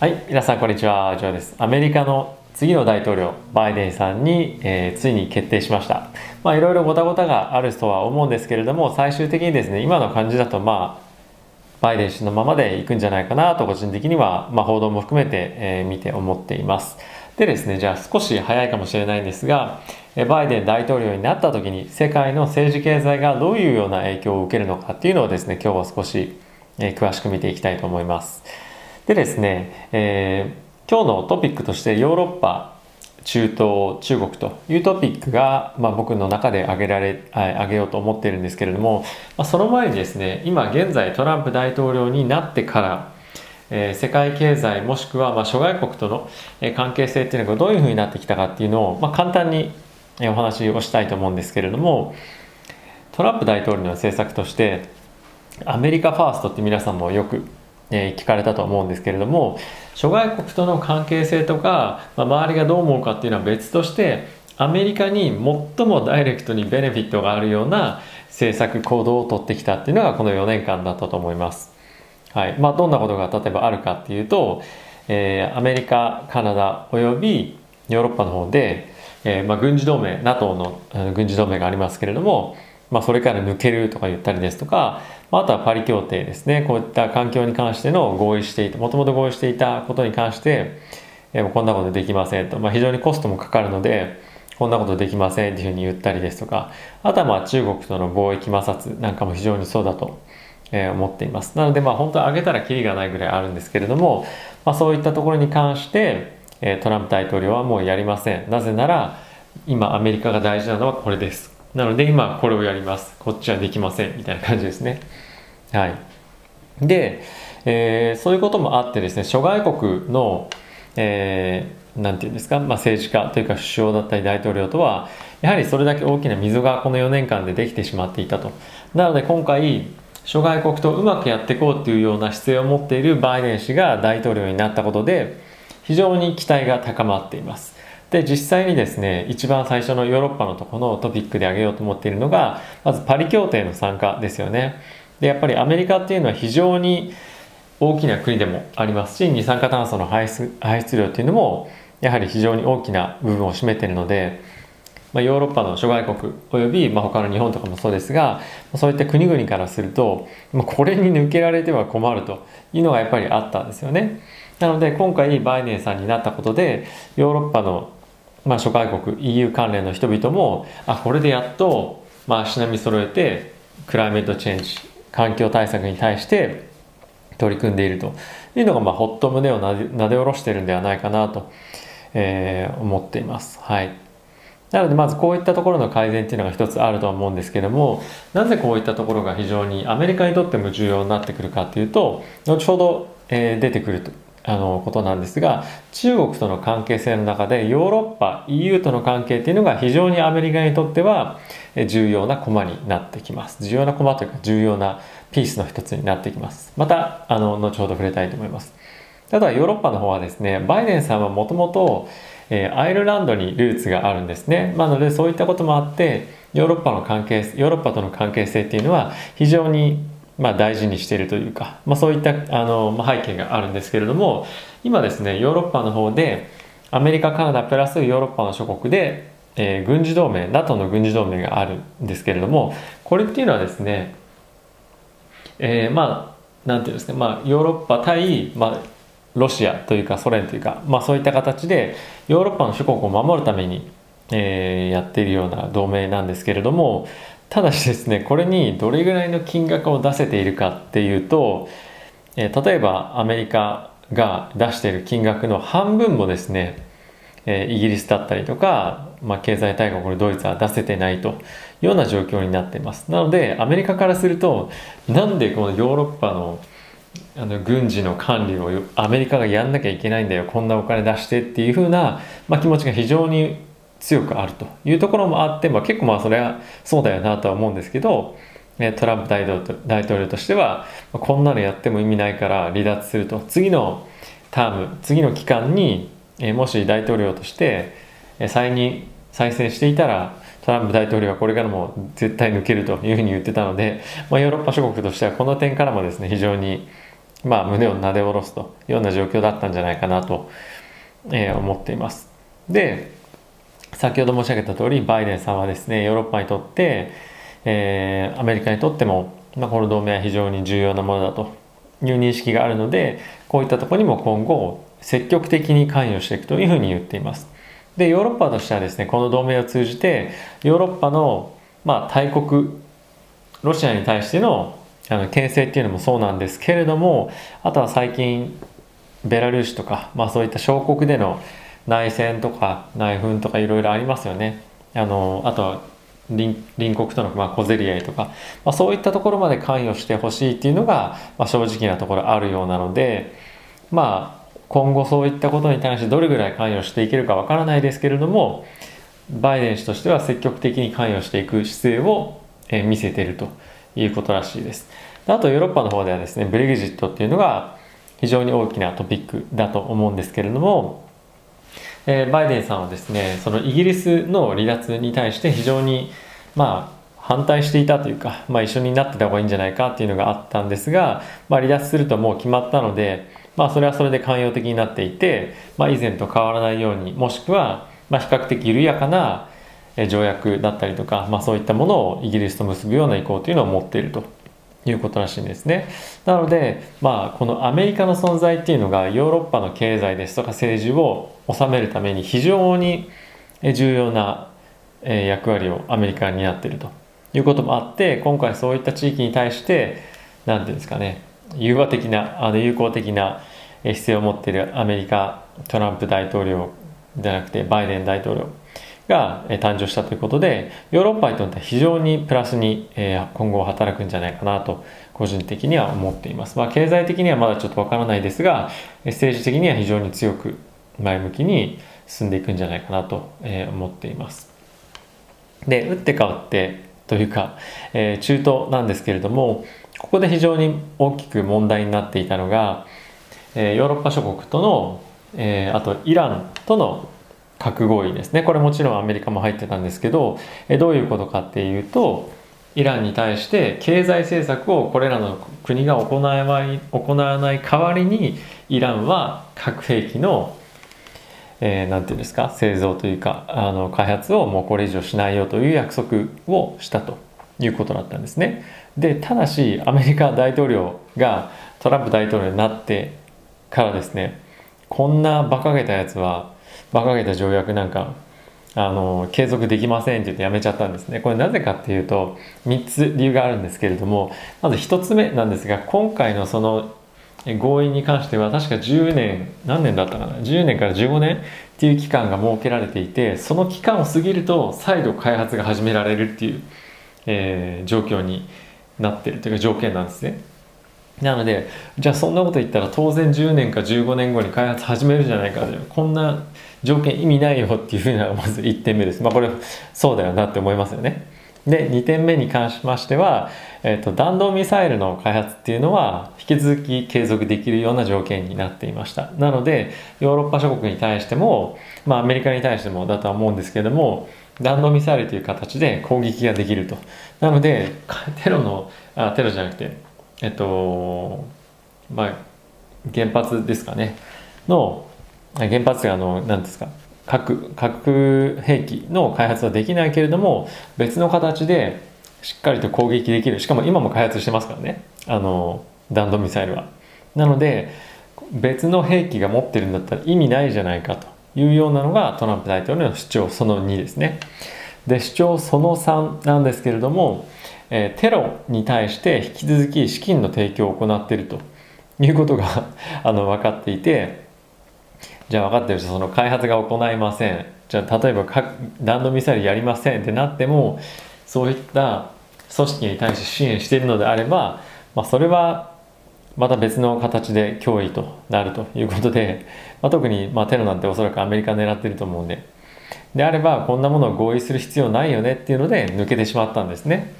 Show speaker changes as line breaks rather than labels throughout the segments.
はい、皆さんこんにちは、ジョーです。アメリカの次の大統領、バイデンさんに、えーついに決定しました。まあいろいろごたごたがあるとは思うんですけれども、最終的にですね、今の感じだとまあ、バイデン氏のままでいくんじゃないかなと個人的には、まあ、報道も含めて、えー見て思っています。でですね、じゃあ少し早いかもしれないんですが、バイデン大統領になった時に世界の政治経済がどういうような影響を受けるのかっていうのをですね、今日は少し、え詳しく見ていきたいと思います。でですね、えー今日のトピックとしてヨーロッパ中東中国というトピックが、まあ、僕の中で挙げられ挙げようと思っているんですけれども、まあ、その前にですね今現在トランプ大統領になってから、えー世界経済もしくはまあ諸外国との関係性っていうのがどういうふうになってきたかっていうのを、まあ、簡単にお話をしたいと思うんですけれどもトランプ大統領の政策としてアメリカファーストって皆さんもよく、えー聞かれたと思うんですけれども諸外国との関係性とか、まあ、周りがどう思うかっていうのは別としてアメリカに最もダイレクトにベネフィットがあるような政策行動をとってきたっていうのがこの4年間だったと思います。はいまあ、どんなことが例えばあるかっていうと、えーアメリカカナダおよびヨーロッパの方で、えーまあ、軍事同盟 NATO の軍事同盟がありますけれども、まあ、それから抜けるとか言ったりですとか、あ、とはパリ協定ですね。こういった環境に関しての合意していたもともと合意していたことに関して、えーこんなことできませんと、まあ、非常にコストもかかるのでこんなことできませんっていうふうに言ったりですとか。あとはまあ中国との貿易摩擦なんかも非常にそうだと、え思っています。なのでまあ本当は上げたらキリがないぐらいあるんですけれども、まあ、そういったところに関して、えトランプ大統領はもうやりません。なぜなら今アメリカが大事なのはこれです。なので今これをやります。こっちはできませんみたいな感じですね。はい。で、えーそういうこともあってですね諸外国の、えーていうんですか、まあ、政治家というか首相だったり大統領とはやはりそれだけ大きな溝がこの4年間でできてしまっていたと。なので今回諸外国とうまくやっていこうというような姿勢を持っているバイデン氏が大統領になったことで非常に期待が高まっています。で実際にですね一番最初のヨーロッパのとこのトピックで挙げようと思っているのがまずパリ協定の参加ですよねでやっぱりアメリカっていうのは非常に大きな国でもありますし二酸化炭素の排出排出量っていうのもやはり非常に大きな部分を占めているので、まあ、ヨーロッパの諸外国および、まあ、他の日本とかもそうですがそういった国々からすると、これに抜けられては困るというのがやっぱりあったんですよね。なので今回バイデンさんになったことでヨーロッパの、まあ、諸外国 EU 関連の人々もあこれでやっと、まあ、足並み揃えてクライメートチェンジ環境対策に対して取り組んでいると。いうのが、まあ、ほっと胸をなでなで下ろしているんではないかなと、えー思っています。はい。なのでまずこういったところの改善っていうのが一つあるとは思うんですけどもなぜこういったところが非常にアメリカにとっても重要になってくるかっていうと後ほど、えー出てくると。あのことなんですが中国との関係性の中でヨーロッパ EU との関係っていうのが非常にアメリカにとってはえ重要なコマになってきます。重要なコマというか重要なピースの一つになってきます。またあの後ほど触れたいと思います。ただヨーロッパの方はですねバイデンさんはもともとえアイルランドにルーツがあるんですね。なのでそういったこともあってヨーロッパの関係ヨーロッパとの関係性っていうのは非常にまあ大事にしているというか、まあ、そういったあの、まあ、背景があるんですけれども今ですねヨーロッパの方でアメリカカナダプラスヨーロッパの諸国で、えー軍事同盟 NATO の軍事同盟があるんですけれどもこれっていうのはですねえーまあなんていうんですか、まあ、ヨーロッパ対、まあ、ロシアというかソ連というか、まあ、そういった形でヨーロッパの諸国を守るために、えーやっているような同盟なんですけれどもただしですねこれにどれぐらいの金額を出せているかっていうと、えー例えばアメリカが出している金額の半分もですねえーイギリスだったりとか、まあ、経済大国のドイツは出せてないというような状況になっています。なのでアメリカからするとなんでこのヨーロッパのあの軍事の管理をアメリカがやんなきゃいけないんだよこんなお金出してっていう風な、まあ、気持ちが非常に強くあるというところもあって、まあ、結構まあそれはそうだよなとは思うんですけどトランプ大統領としてはこんなのやっても意味ないから離脱すると次のターム次の期間にもし大統領として再任再選していたらトランプ大統領はこれからも絶対抜けるというふうに言ってたので、まあ、ヨーロッパ諸国としてはこの点からもですね非常にまあ、胸をなで下ろすというような状況だったんじゃないかなと、え、思っています。で先ほど申し上げた通りバイデンさんはですねヨーロッパにとって、えー、アメリカにとっても、まあ、この同盟は非常に重要なものだという認識があるのでこういったところにも今後積極的に関与していくというふうに言っています。でヨーロッパとしてはですねこの同盟を通じてヨーロッパの、まあ、大国ロシアに対してのあの牽制っていうのもそうなんですけれどもあとは最近ベラルーシとか、まあ、そういった小国での内戦とか内紛とかいろいろありますよね。あのあとは隣国とのまあ小競り合いとか、まあ、そういったところまで関与してほしいっていうのが、まあ、正直なところあるようなのでまあ今後そういったことに対してどれぐらい関与していけるかわからないですけれどもバイデン氏としては積極的に関与していく姿勢をえ見せてるということらしいです。あとヨーロッパの方ではですねブレグジットっていうのが非常に大きなトピックだと思うんですけれどもえー、バイデンさんはですねそのイギリスの離脱に対して非常にまあ反対していたというか、まあ、一緒になってた方がいいんじゃないかっていうのがあったんですが、まあ、離脱するともう決まったので、まあ、それはそれで寛容的になっていて、まあ、以前と変わらないようにもしくはまあ比較的緩やかな条約だったりとか、まあ、そういったものをイギリスと結ぶような意向というのを持っているということらしいんですね。なので、まあ、このアメリカの存在っていうのがヨーロッパの経済ですとか政治を収めるために非常に重要な役割をアメリカに担っているということもあって今回そういった地域に対して何て言うんですかね融和的なあの友好的な姿勢を持っているアメリカトランプ大統領じゃなくてバイデン大統領が誕生したということでヨーロッパにとっては非常にプラスに今後働くんじゃないかなと個人的には思っています。まあ、経済的にはまだちょっとわからないですが政治的には非常に強く前向きに進んでいくんじゃないかなと思っています。で打って変わってというか、え中東なんですけれどもここで非常に大きく問題になっていたのが、えヨーロッパ諸国との、えあとイランとの核合意ですねこれもちろんアメリカも入ってたんですけど、えどういうことかっていうとイランに対して経済政策をこれらの国が行わない行わない代わりにイランは核兵器のえー、て言うんですか？製造というかあの開発をもうこれ以上しないよという約束をしたということだったんですね。でただしアメリカ大統領がトランプ大統領になってからですねこんな馬鹿げたやつは馬鹿げた条約なんかあの継続できませんって言ってやめちゃったんですね。これなぜかっていうと3つ理由があるんですけれどもまず1つ目なんですが今回のその合意に関しては確か10年何年だったかな？10年から15年っていう期間が設けられていてその期間を過ぎると再度開発が始められるっていう、えー、状況になってるというか条件なんですね。なのでじゃあそんなこと言ったら当然10年か15年後に開発始めるじゃないかこんな条件意味ないよっていうふうなまず1点目です。まあこれそうだよなって思いますよね。で2点目に関しましては、えーと、弾道ミサイルの開発っていうのは引き続き継続できるような条件になっていました。なのでヨーロッパ諸国に対しても、まあ、アメリカに対してもだとは思うんですけれども弾道ミサイルという形で攻撃ができると。なのでテロのあテロじゃなくてえっとまあ原発ですかね。の原発があの何ですか核核兵器の開発はできないけれども別の形でしっかりと攻撃できるしかも今も開発してますからねあの弾道ミサイルは。なので別の兵器が持ってるんだったら意味ないじゃないかというようなのがトランプ大統領の主張その2ですね。で主張その3なんですけれども、えー、テロに対して引き続き資金の提供を行っているということがあの分かっていてじゃあ分かってるその開発が行いません。じゃあ例えば弾道ミサイルやりませんってなってもそういった組織に対して支援しているのであれば、まあ、それはまた別の形で脅威となるということで、まあ、特にまテロなんておそらくアメリカ狙ってると思うんで。であればこんなものを合意する必要ないよねっていうので抜けてしまったんですね。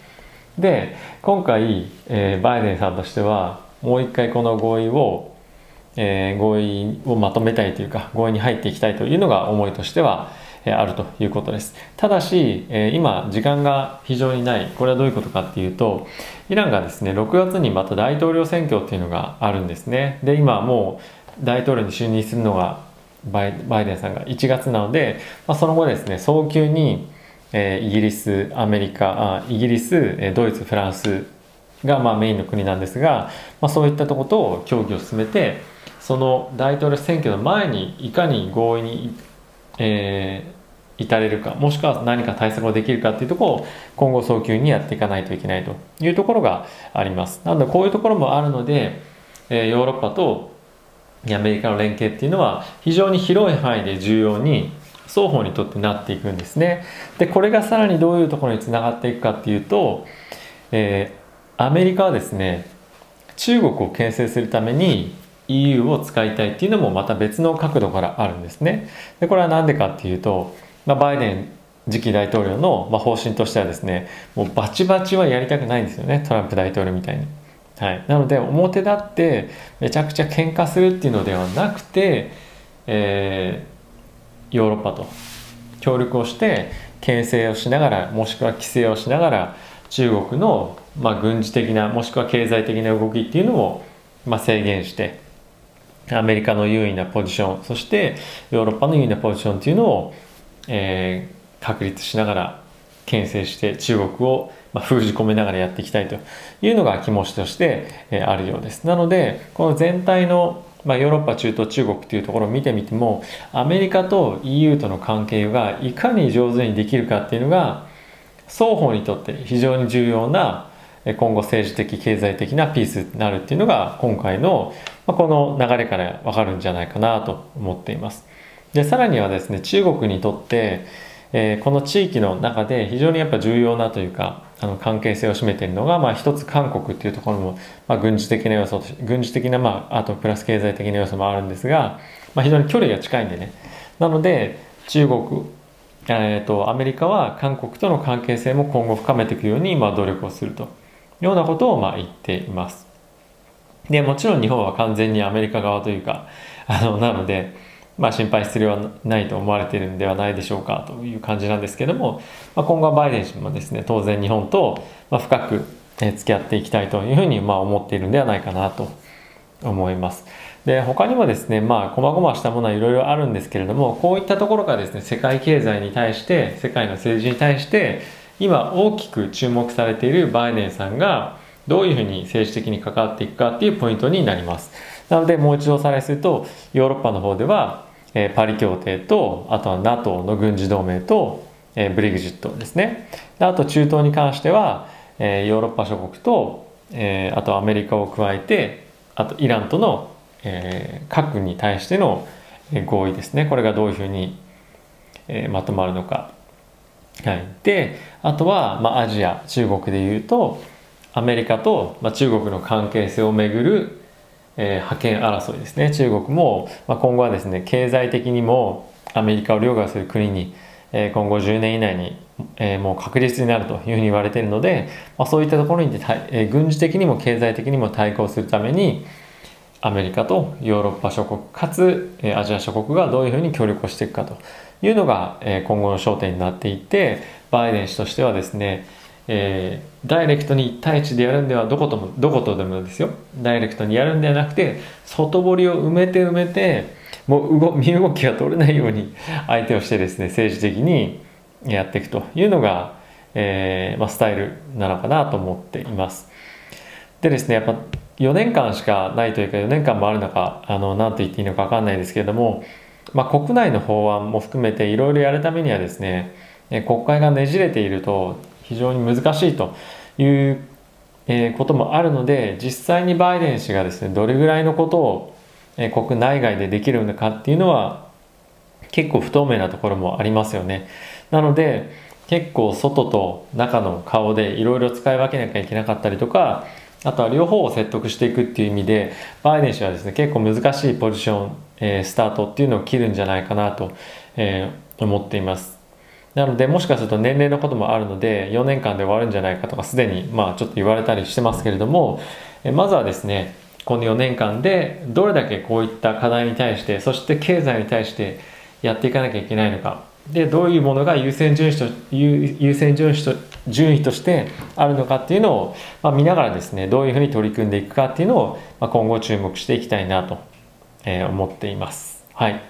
で今回、えー、バイデンさんとしてはもう一回この合意をえー、合意をまとめたいというか合意に入っていきたいというのが思いとしては、えあるということです。ただし、え今時間が非常にない。これはどういうことかっていうとイランがですね6月にまた大統領選挙っていうのがあるんですね。で今もう大統領に就任するのがバイデンさんが1月なので、まあ、その後ですね早急に、えイギリスアメリカあイギリスドイツフランスがまあメインの国なんですが、まあ、そういったとこと協議を進めてその大統領選挙の前にいかに合意に、えー、至れるかもしくは何か対策をできるかっていうところを今後早急にやっていかないといけないというところがあります。なのでこういうところもあるので、えー、ヨーロッパとアメリカの連携っていうのは非常に広い範囲で重要に双方にとってなっていくんですね。でこれがさらにどういうところにつながっていくかっていうと、えー、アメリカはですね中国を牽制するために EU を使いたいっていうのもまた別の角度からあるんですね。でこれは何でかっていうと、まあ、バイデン次期大統領の、方針としてはですねもうバチバチはやりたくないんですよねトランプ大統領みたいに。はい、なので表立ってめちゃくちゃ喧嘩するっていうのではなくて、えー、ヨーロッパと協力をして牽制をしながらもしくは規制をしながら中国の、まあ、軍事的なもしくは経済的な動きっていうのを、まあ、制限してアメリカの優位なポジションそしてヨーロッパの優位なポジションっていうのを、えー、確立しながら牽制して中国をまあ封じ込めながらやっていきたいというのが気持ちとしてあるようです。なのでこの全体のまあ、ヨーロッパ中東中国っていうところを見てみてもアメリカと EU との関係がいかに上手にできるかっていうのが双方にとって非常に重要な今後政治的経済的なピースになるっていうのが今回のこの流れからわかるんじゃないかなと思っています。でさらにはですね中国にとって、えー、この地域の中で非常にやっぱ重要なというかあの関係性を占めているのが、まあ、一つ韓国っていうところも、まあ、軍事的な要素軍事的な、まあ、あとプラス経済的な要素もあるんですが、まあ、非常に距離が近いんでねなので中国えー、とアメリカは韓国との関係性も今後深めていくように、まあ、努力をするとようなことをまあ言っています。で、もちろん日本は完全にアメリカ側というか、あの、なので、まあ心配する必要はないと思われているんではないでしょうかという感じなんですけども、まあ、今後はバイデン氏もですね、当然日本と深く付き合っていきたいというふうにまあ思っているんではないかなと思います。で他にもですねまあ細々したものはいろいろあるんですけれどもこういったところがですね世界経済に対して世界の政治に対して今大きく注目されているバイデンさんがどういうふうに政治的に関わっていくかっていうポイントになります。なのでもう一度おさらいするとヨーロッパの方では、えー、パリ協定とあとは NATO の軍事同盟と、えー、ブリグジットですね。あと中東に関しては、えー、ヨーロッパ諸国と、えー、あとアメリカを加えてあとイランとの、えー、核に対しての合意ですね。これがどういうふうに、えー、まとまるのか。はい、であとは、まあ、アジア中国でいうとアメリカと、まあ、中国の関係性をめぐる、えー、覇権争いですね。中国も、まあ、今後はですね経済的にもアメリカを凌駕する国に、えー、今後10年以内に、えー、もう確実になるというふうに言われているので、まあ、そういったところに、えー、軍事的にも経済的にも対抗するためにアメリカとヨーロッパ諸国かつ、えー、アジア諸国がどういうふうに協力をしていくかと。いうのが、え今後の焦点になっていてバイデン氏としてはですね、えー、ダイレクトに1対1でやるんではどこともどことでもですよダイレクトにやるんではなくて外堀を埋めて埋めてもう動身動きが取れないように相手をしてですね政治的にやっていくというのが、えーまあ、スタイルなのかなと思っています。でですねやっぱ4年間しかないというか4年間もあるのかあの何と言っていいのか分かんないですけれどもまあ、国内の法案も含めていろいろやるためにはですね国会がねじれていると非常に難しいということもあるので実際にバイデン氏がですねどれぐらいのことを国内外でできるのかっていうのは結構不透明なところもありますよね。なので結構外と中の顔でいろいろ使い分けなきゃいけなかったりとかあとは両方を説得していくっていう意味でバイデン氏はですね結構難しいポジション、えー、スタートっていうのを切るんじゃないかなと、えー、思っています。なのでもしかすると年齢のこともあるので4年間で終わるんじゃないかとかすでにまあちょっと言われたりしてますけれども、えー、まずはですねこの4年間でどれだけこういった課題に対してそして経済に対してやっていかなきゃいけないのか。でどういうものが優先順位と優優先順位と順位としてあるのかっていうのを、まあ、見ながらですねどういうふうに取り組んでいくかっていうのを、まあ、今後注目していきたいなと、えー、思っています。はい、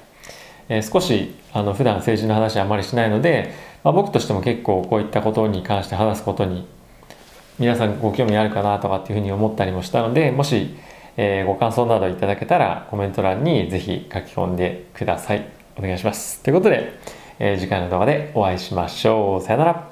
えー、少しあの普段政治の話あまりしないので、まあ、僕としても結構こういったことに関して話すことに皆さんご興味あるかなとかっていうふうに思ったりもしたのでもし、えー、ご感想などいただけたらコメント欄にぜひ書き込んでください。お願いします。ということで、え、次回の動画でお会いしましょう。さよなら。